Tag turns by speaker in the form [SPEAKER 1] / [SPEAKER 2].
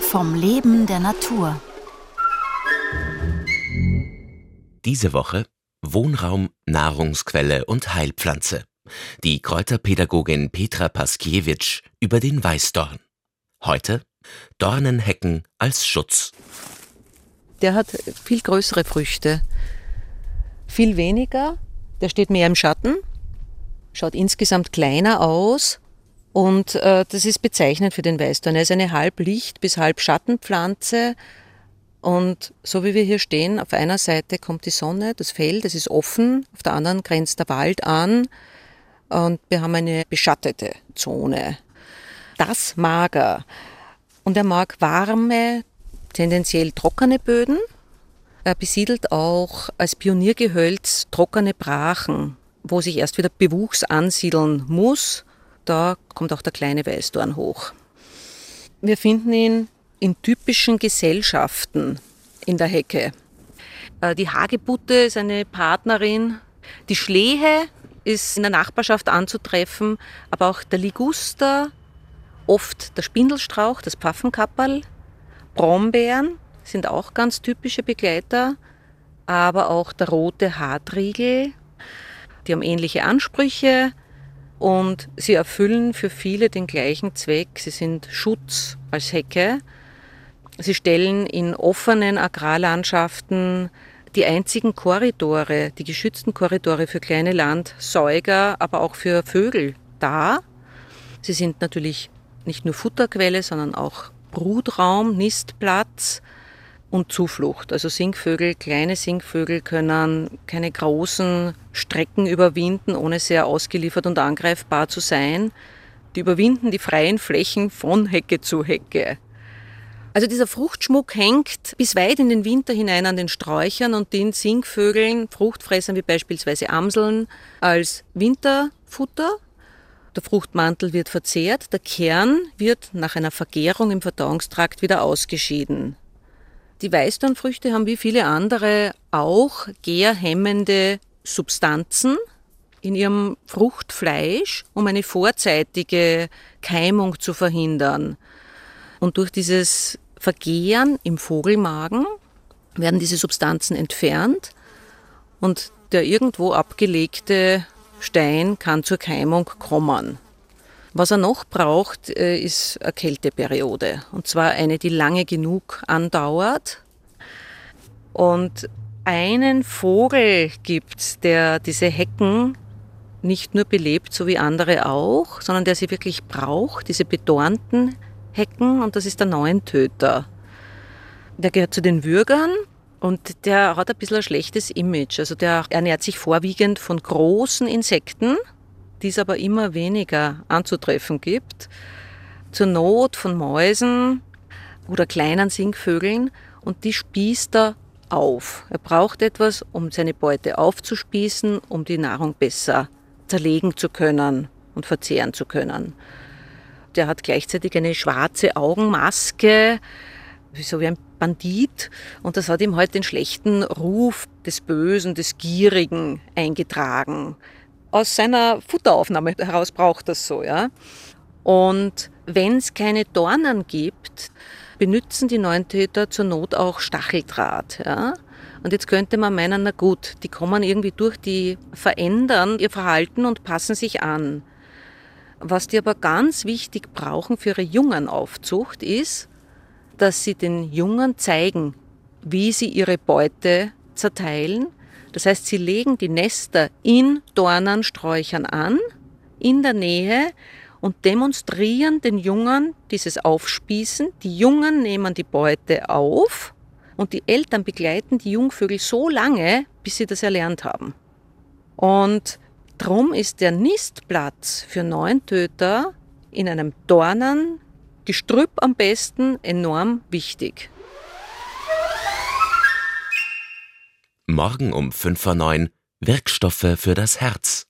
[SPEAKER 1] Vom Leben der Natur.
[SPEAKER 2] Diese Woche Wohnraum, Nahrungsquelle und Heilpflanze. Die Kräuterpädagogin Petra Paskiewicz über den Weißdorn. Heute Dornenhecken als Schutz.
[SPEAKER 3] Der hat viel größere Früchte. Viel weniger. Der steht mehr im Schatten. Schaut insgesamt kleiner aus. Und äh, das ist bezeichnend für den Weißdorn. Er ist eine Halblicht- bis Halbschattenpflanze. Und so wie wir hier stehen, auf einer Seite kommt die Sonne, das Feld, das ist offen, auf der anderen grenzt der Wald an und wir haben eine beschattete Zone. Das mag er. Und er mag warme, tendenziell trockene Böden. Er besiedelt auch als Pioniergehölz trockene Brachen, wo sich erst wieder Bewuchs ansiedeln muss. Da kommt auch der kleine Weißdorn hoch. Wir finden ihn in typischen Gesellschaften in der Hecke. Äh, die Hagebutte ist eine Partnerin. Die Schlehe ist in der Nachbarschaft anzutreffen, aber auch der Liguster, oft der Spindelstrauch, das Pfaffenkapperl, Brombeeren sind auch ganz typische Begleiter, aber auch der rote Hartriegel. Die haben ähnliche Ansprüche und sie erfüllen für viele den gleichen Zweck. Sie sind Schutz als Hecke Sie stellen in offenen Agrarlandschaften die einzigen Korridore, die geschützten Korridore für kleine Landsäuger, aber auch für Vögel dar. Sie sind natürlich nicht nur Futterquelle, sondern auch Brutraum, Nistplatz und Zuflucht. Also Singvögel, kleine Singvögel können keine großen Strecken überwinden, ohne sehr ausgeliefert und angreifbar zu sein. Die überwinden die freien Flächen von Hecke zu Hecke. Also dieser Fruchtschmuck hängt bis weit in den Winter hinein an den Sträuchern und den Singvögeln, Fruchtfressern wie beispielsweise Amseln, als Winterfutter. Der Fruchtmantel wird verzehrt, der Kern wird nach einer Vergärung im Verdauungstrakt wieder ausgeschieden. Die Weißdornfrüchte haben wie viele andere auch gärhemmende Substanzen in ihrem Fruchtfleisch, um eine vorzeitige Keimung zu verhindern. Und durch dieses Vergehren im Vogelmagen werden diese Substanzen entfernt und der irgendwo abgelegte Stein kann zur Keimung kommen. Was er noch braucht, äh, ist eine Kälteperiode. Und zwar eine, die lange genug andauert. Und einen Vogel gibt, der diese Hecken nicht nur belebt, so wie andere auch, sondern der sie wirklich braucht, diese bedornten Hecken und das ist der Neuntöter. Der gehört zu den Würgern und der hat ein bisschen ein schlechtes Image. Also der ernährt sich vorwiegend von großen Insekten, die es aber immer weniger anzutreffen gibt. Zur Not von Mäusen oder kleinen Singvögeln und die spießt er auf. Er braucht etwas, um seine Beute aufzuspießen, um die Nahrung besser zerlegen zu können und verzehren zu können. Der hat gleichzeitig eine schwarze Augenmaske, so wie ein Bandit. Und das hat ihm halt den schlechten Ruf des Bösen, des Gierigen eingetragen. Aus seiner Futteraufnahme heraus braucht das so, ja. Und wenn es keine Dornen gibt, benutzen die Neuntäter zur Not auch Stacheldraht, ja. Und jetzt könnte man meinen, na gut, die kommen irgendwie durch, die verändern ihr Verhalten und passen sich an. Was die aber ganz wichtig brauchen für ihre Jungenaufzucht ist, dass sie den Jungen zeigen, wie sie ihre Beute zerteilen. Das heißt, sie legen die Nester in Dornensträuchern an, in der Nähe und demonstrieren den Jungen dieses Aufspießen. Die Jungen nehmen die Beute auf und die Eltern begleiten die Jungvögel so lange, bis sie das erlernt haben. Und Drum ist der Nistplatz für Neuntöter in einem Dornengestrüpp am besten enorm wichtig.
[SPEAKER 2] Morgen um 5 vor 9 Wirkstoffe für das Herz.